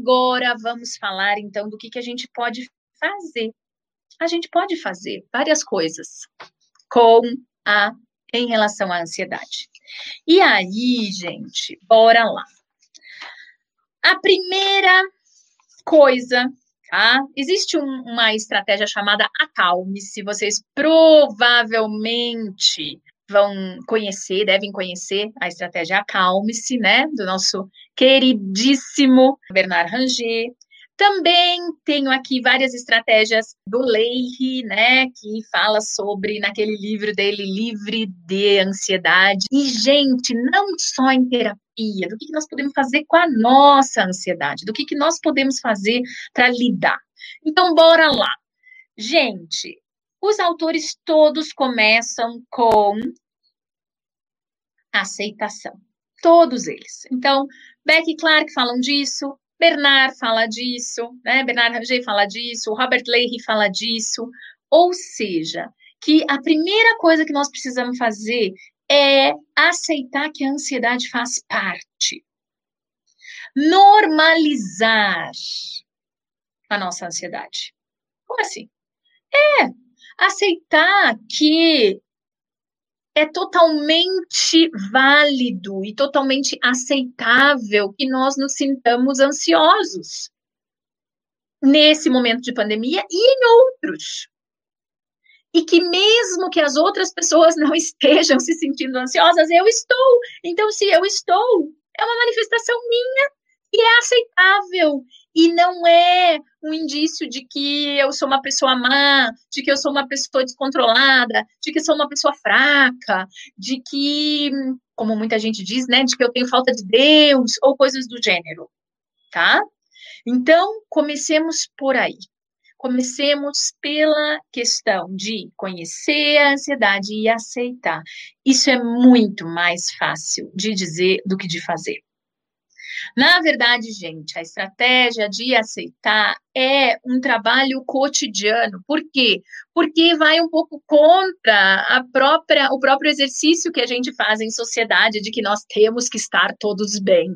agora vamos falar então do que, que a gente pode fazer. A gente pode fazer várias coisas com a em relação à ansiedade. E aí, gente, bora lá. A primeira coisa, tá? Existe um, uma estratégia chamada acalme-se. Vocês provavelmente vão conhecer, devem conhecer a estratégia acalme-se, né? Do nosso queridíssimo Bernard Ranger. Também tenho aqui várias estratégias do Leahy, né, que fala sobre naquele livro dele Livre de Ansiedade. E gente, não só em terapia, do que, que nós podemos fazer com a nossa ansiedade, do que, que nós podemos fazer para lidar. Então, bora lá. Gente, os autores todos começam com aceitação. Todos eles. Então, Beck e Clark falam disso, Bernard fala disso, né? Bernard Ranger fala disso, Robert Leahy fala disso. Ou seja, que a primeira coisa que nós precisamos fazer é aceitar que a ansiedade faz parte. Normalizar a nossa ansiedade. Como assim? É aceitar que é totalmente válido e totalmente aceitável que nós nos sintamos ansiosos nesse momento de pandemia e em outros. E que mesmo que as outras pessoas não estejam se sentindo ansiosas, eu estou. Então, se eu estou, é uma manifestação minha e é aceitável e não é um indício de que eu sou uma pessoa má, de que eu sou uma pessoa descontrolada, de que eu sou uma pessoa fraca, de que, como muita gente diz, né, de que eu tenho falta de Deus ou coisas do gênero, tá? Então, comecemos por aí. Comecemos pela questão de conhecer a ansiedade e aceitar. Isso é muito mais fácil de dizer do que de fazer. Na verdade, gente, a estratégia de aceitar é um trabalho cotidiano. Por quê? Porque vai um pouco contra a própria, o próprio exercício que a gente faz em sociedade de que nós temos que estar todos bem.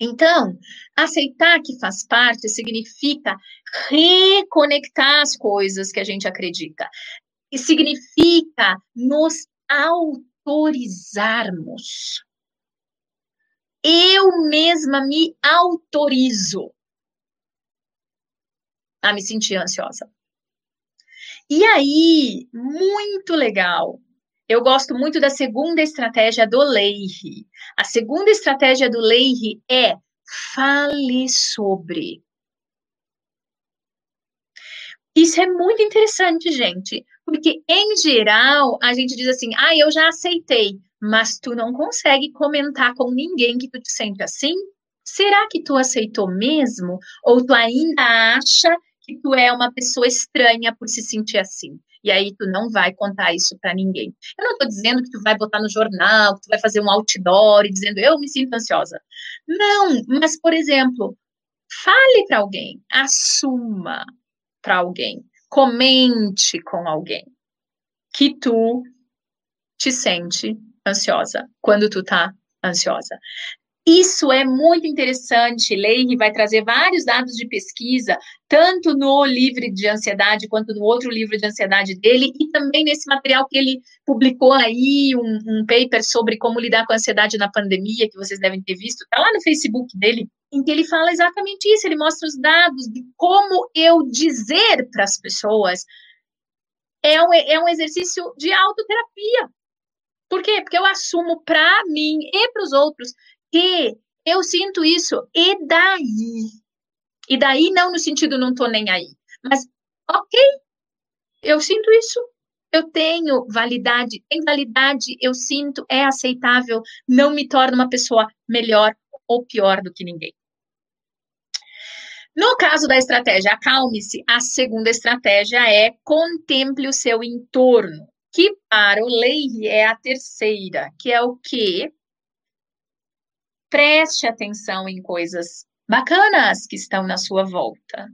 Então, aceitar que faz parte significa reconectar as coisas que a gente acredita. E significa nos autorizarmos eu mesma me autorizo a me sentir ansiosa. E aí, muito legal. Eu gosto muito da segunda estratégia do Leahy. A segunda estratégia do Leahy é fale sobre. Isso é muito interessante, gente, porque em geral a gente diz assim: "Ah, eu já aceitei" mas tu não consegue comentar com ninguém que tu te sente assim? Será que tu aceitou mesmo? Ou tu ainda acha que tu é uma pessoa estranha por se sentir assim? E aí tu não vai contar isso para ninguém. Eu não estou dizendo que tu vai botar no jornal, que tu vai fazer um outdoor e dizendo eu me sinto ansiosa. Não, mas por exemplo, fale para alguém, assuma para alguém, comente com alguém que tu te sente ansiosa, quando tu tá ansiosa. Isso é muito interessante. Leire vai trazer vários dados de pesquisa, tanto no livro de ansiedade quanto no outro livro de ansiedade dele, e também nesse material que ele publicou aí, um, um paper sobre como lidar com a ansiedade na pandemia, que vocês devem ter visto, tá lá no Facebook dele, em que ele fala exatamente isso. Ele mostra os dados de como eu dizer para as pessoas. É um, é um exercício de autoterapia. Por quê? Porque eu assumo para mim e para os outros que eu sinto isso e daí. E daí não no sentido não tô nem aí, mas ok, eu sinto isso, eu tenho validade, tem validade, eu sinto, é aceitável, não me torna uma pessoa melhor ou pior do que ninguém. No caso da estratégia acalme-se, a segunda estratégia é contemple o seu entorno que para o Leire é a terceira, que é o que preste atenção em coisas bacanas que estão na sua volta.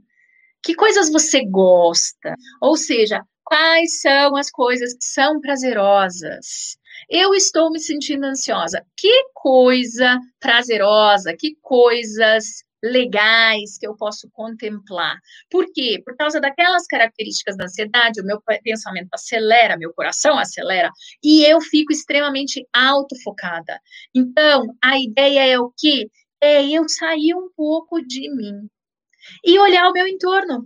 Que coisas você gosta? Ou seja, quais são as coisas que são prazerosas? Eu estou me sentindo ansiosa. Que coisa prazerosa, que coisas legais que eu posso contemplar. Por quê? Por causa daquelas características da ansiedade, o meu pensamento acelera, meu coração acelera, e eu fico extremamente autofocada. Então, a ideia é o quê? É eu sair um pouco de mim e olhar o meu entorno.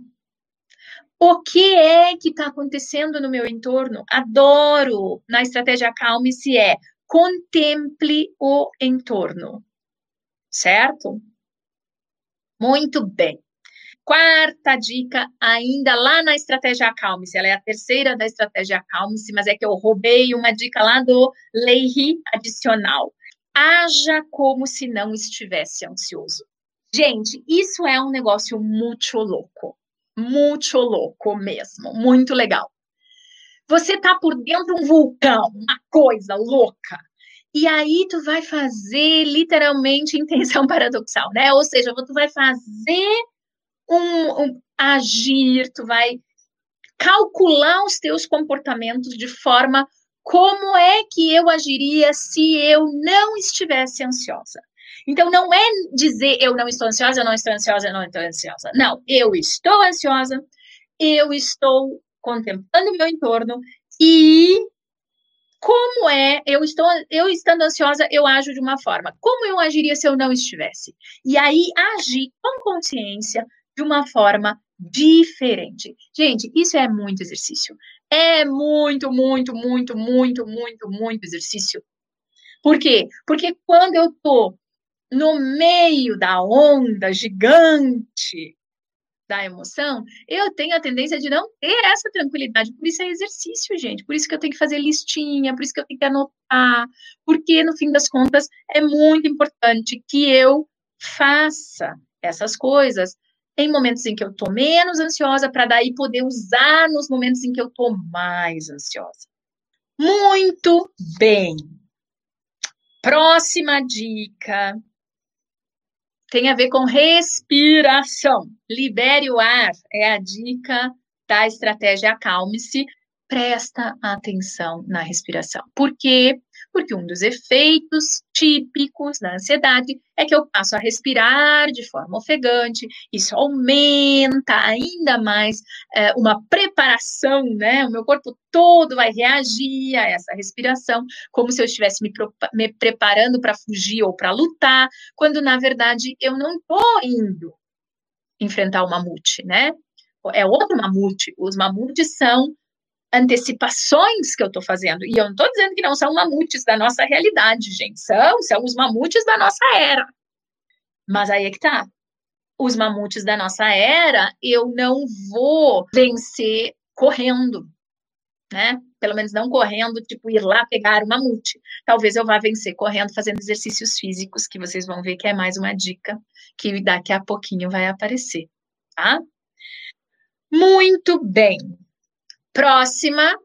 O que é que está acontecendo no meu entorno? Adoro na estratégia Calme-se é contemple o entorno, certo? Muito bem. Quarta dica, ainda lá na estratégia Acalme-se, ela é a terceira da estratégia Acalme-se, mas é que eu roubei uma dica lá do Leiri adicional. Haja como se não estivesse ansioso. Gente, isso é um negócio muito louco. Muito louco mesmo. Muito legal. Você tá por dentro de um vulcão, uma coisa louca. E aí tu vai fazer literalmente intenção paradoxal, né? Ou seja, tu vai fazer um, um agir, tu vai calcular os teus comportamentos de forma como é que eu agiria se eu não estivesse ansiosa. Então, não é dizer eu não estou ansiosa, eu não estou ansiosa, eu não estou ansiosa. Não, eu estou ansiosa, eu estou contemplando o meu entorno e como é, eu estou, eu estando ansiosa, eu ajo de uma forma. Como eu agiria se eu não estivesse? E aí agir com consciência de uma forma diferente. Gente, isso é muito exercício. É muito, muito, muito, muito, muito, muito exercício. Por quê? Porque quando eu tô no meio da onda gigante da emoção, eu tenho a tendência de não ter essa tranquilidade. Por isso é exercício, gente. Por isso que eu tenho que fazer listinha, por isso que eu tenho que anotar, porque no fim das contas é muito importante que eu faça essas coisas em momentos em que eu tô menos ansiosa para daí poder usar nos momentos em que eu tô mais ansiosa. Muito bem. Próxima dica tem a ver com respiração. Libere o ar, é a dica da estratégia Acalme-se. Presta atenção na respiração. Por quê? Porque um dos efeitos típicos da ansiedade é que eu passo a respirar de forma ofegante, isso aumenta ainda mais é, uma preparação, né? O meu corpo todo vai reagir a essa respiração, como se eu estivesse me, me preparando para fugir ou para lutar, quando na verdade eu não estou indo enfrentar o mamute, né? É outro mamute. Os mamutes são antecipações que eu estou fazendo. E eu não estou dizendo que não são mamutes da nossa realidade, gente. São, são os mamutes da nossa era. Mas aí é que tá. Os mamutes da nossa era, eu não vou vencer correndo, né? Pelo menos não correndo, tipo, ir lá pegar o mamute. Talvez eu vá vencer correndo, fazendo exercícios físicos, que vocês vão ver que é mais uma dica que daqui a pouquinho vai aparecer, tá? Muito bem. Próxima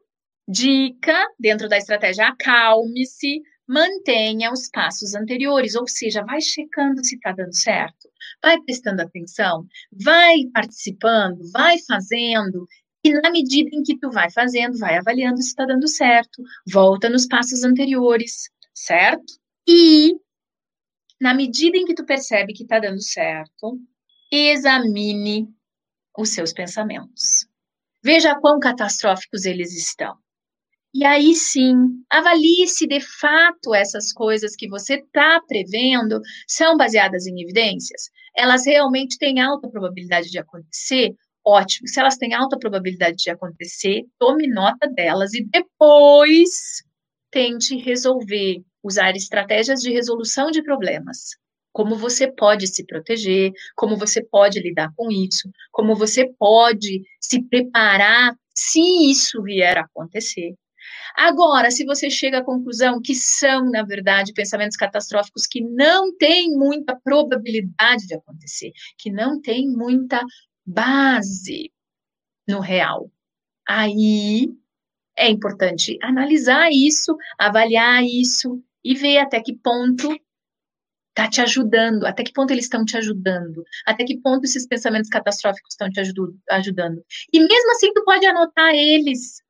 dica, dentro da estratégia acalme-se, mantenha os passos anteriores, ou seja, vai checando se está dando certo, vai prestando atenção, vai participando, vai fazendo, e na medida em que tu vai fazendo, vai avaliando se está dando certo, volta nos passos anteriores, certo? E na medida em que tu percebe que está dando certo, examine os seus pensamentos. Veja quão catastróficos eles estão. E aí sim, avalie se de fato essas coisas que você está prevendo são baseadas em evidências. Elas realmente têm alta probabilidade de acontecer? Ótimo. Se elas têm alta probabilidade de acontecer, tome nota delas e depois tente resolver, usar estratégias de resolução de problemas como você pode se proteger, como você pode lidar com isso, como você pode se preparar se isso vier a acontecer. Agora, se você chega à conclusão que são, na verdade, pensamentos catastróficos que não têm muita probabilidade de acontecer, que não têm muita base no real, aí é importante analisar isso, avaliar isso e ver até que ponto está te ajudando? Até que ponto eles estão te ajudando? Até que ponto esses pensamentos catastróficos estão te ajudando? E mesmo assim, tu pode anotar eles.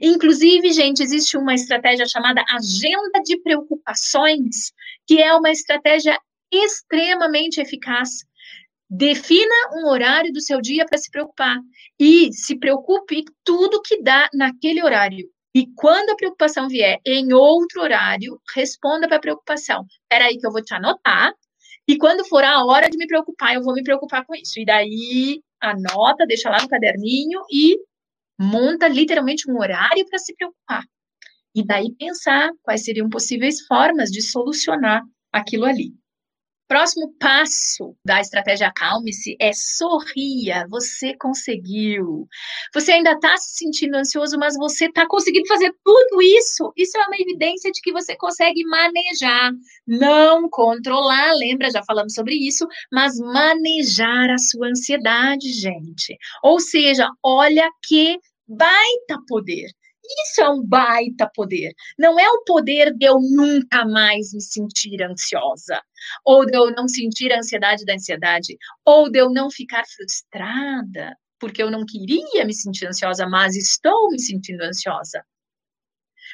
Inclusive, gente, existe uma estratégia chamada agenda de preocupações, que é uma estratégia extremamente eficaz, Defina um horário do seu dia para se preocupar e se preocupe tudo que dá naquele horário. E quando a preocupação vier em outro horário, responda para a preocupação. Espera aí que eu vou te anotar. E quando for a hora de me preocupar, eu vou me preocupar com isso. E daí anota, deixa lá no caderninho e monta literalmente um horário para se preocupar. E daí pensar quais seriam possíveis formas de solucionar aquilo ali. Próximo passo da estratégia Acalme-se é sorria. Você conseguiu. Você ainda está se sentindo ansioso, mas você está conseguindo fazer tudo isso. Isso é uma evidência de que você consegue manejar, não controlar. Lembra, já falamos sobre isso, mas manejar a sua ansiedade, gente. Ou seja, olha que baita poder. Isso é um baita poder. Não é o poder de eu nunca mais me sentir ansiosa, ou de eu não sentir a ansiedade da ansiedade, ou de eu não ficar frustrada, porque eu não queria me sentir ansiosa, mas estou me sentindo ansiosa.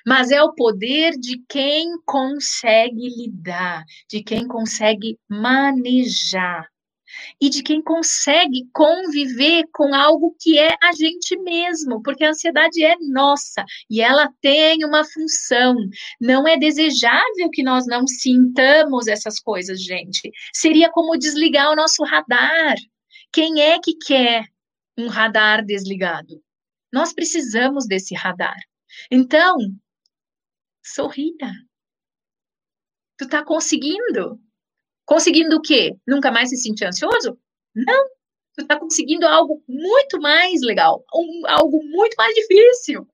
Mas é o poder de quem consegue lidar, de quem consegue manejar e de quem consegue conviver com algo que é a gente mesmo, porque a ansiedade é nossa e ela tem uma função. Não é desejável que nós não sintamos essas coisas, gente. Seria como desligar o nosso radar. Quem é que quer um radar desligado? Nós precisamos desse radar. Então, sorria. Tu tá conseguindo. Conseguindo o quê? Nunca mais se sentir ansioso? Não. Tu está conseguindo algo muito mais legal, um, algo muito mais difícil,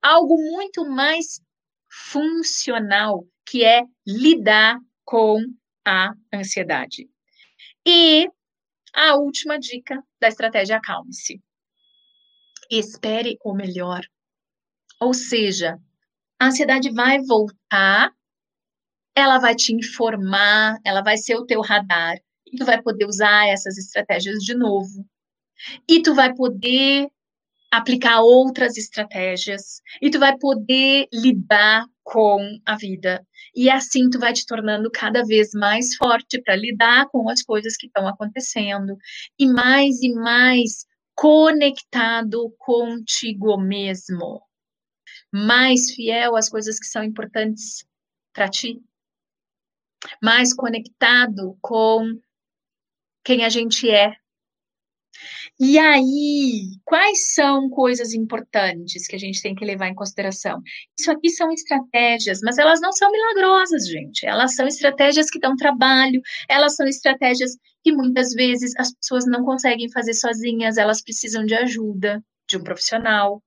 algo muito mais funcional, que é lidar com a ansiedade. E a última dica da estratégia Acalme-se. Espere o melhor. Ou seja, a ansiedade vai voltar ela vai te informar, ela vai ser o teu radar, e tu vai poder usar essas estratégias de novo. E tu vai poder aplicar outras estratégias, e tu vai poder lidar com a vida. E assim tu vai te tornando cada vez mais forte para lidar com as coisas que estão acontecendo e mais e mais conectado contigo mesmo. Mais fiel às coisas que são importantes para ti mais conectado com quem a gente é. E aí, quais são coisas importantes que a gente tem que levar em consideração? Isso aqui são estratégias, mas elas não são milagrosas, gente. Elas são estratégias que dão trabalho, elas são estratégias que muitas vezes as pessoas não conseguem fazer sozinhas, elas precisam de ajuda de um profissional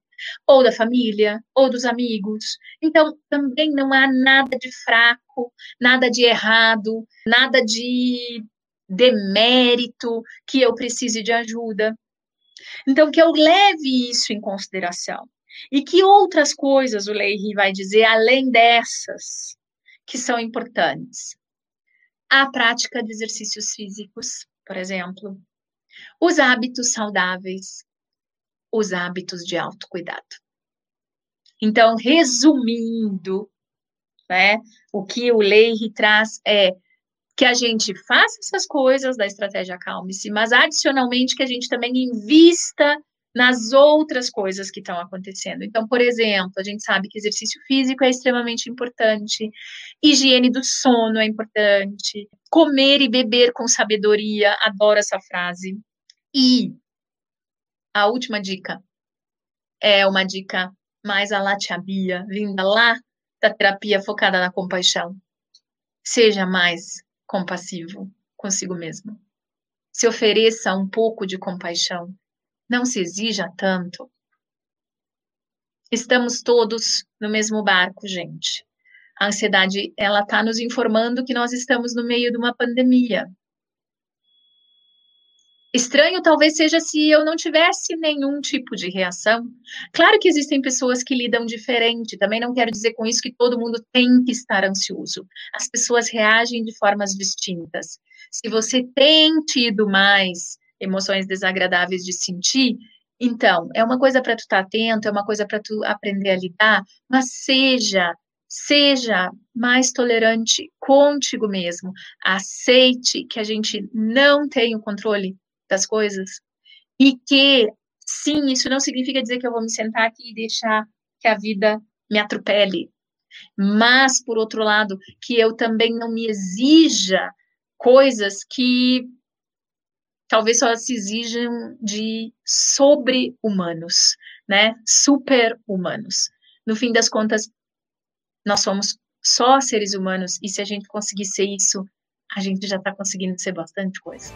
ou da família, ou dos amigos. Então, também não há nada de fraco, nada de errado, nada de demérito que eu precise de ajuda. Então, que eu leve isso em consideração. E que outras coisas o Leiri vai dizer além dessas que são importantes? A prática de exercícios físicos, por exemplo, os hábitos saudáveis, os hábitos de autocuidado. Então, resumindo, né, o que o Leire traz é que a gente faça essas coisas da estratégia Calme-se, mas adicionalmente que a gente também invista nas outras coisas que estão acontecendo. Então, por exemplo, a gente sabe que exercício físico é extremamente importante, higiene do sono é importante, comer e beber com sabedoria, adoro essa frase. E a última dica é uma dica mais a Bia, vinda lá da terapia focada na compaixão. Seja mais compassivo consigo mesmo. Se ofereça um pouco de compaixão. Não se exija tanto. Estamos todos no mesmo barco, gente. A ansiedade, ela está nos informando que nós estamos no meio de uma pandemia. Estranho talvez seja se eu não tivesse nenhum tipo de reação. Claro que existem pessoas que lidam diferente, também não quero dizer com isso que todo mundo tem que estar ansioso. As pessoas reagem de formas distintas. Se você tem tido mais emoções desagradáveis de sentir, então, é uma coisa para tu estar tá atento, é uma coisa para tu aprender a lidar, mas seja Seja mais tolerante contigo mesmo. Aceite que a gente não tem o controle das coisas e que, sim, isso não significa dizer que eu vou me sentar aqui e deixar que a vida me atropele. Mas, por outro lado, que eu também não me exija coisas que talvez só se exijam de sobre-humanos, né? Super-humanos. No fim das contas, nós somos só seres humanos, e se a gente conseguir ser isso, a gente já está conseguindo ser bastante coisa.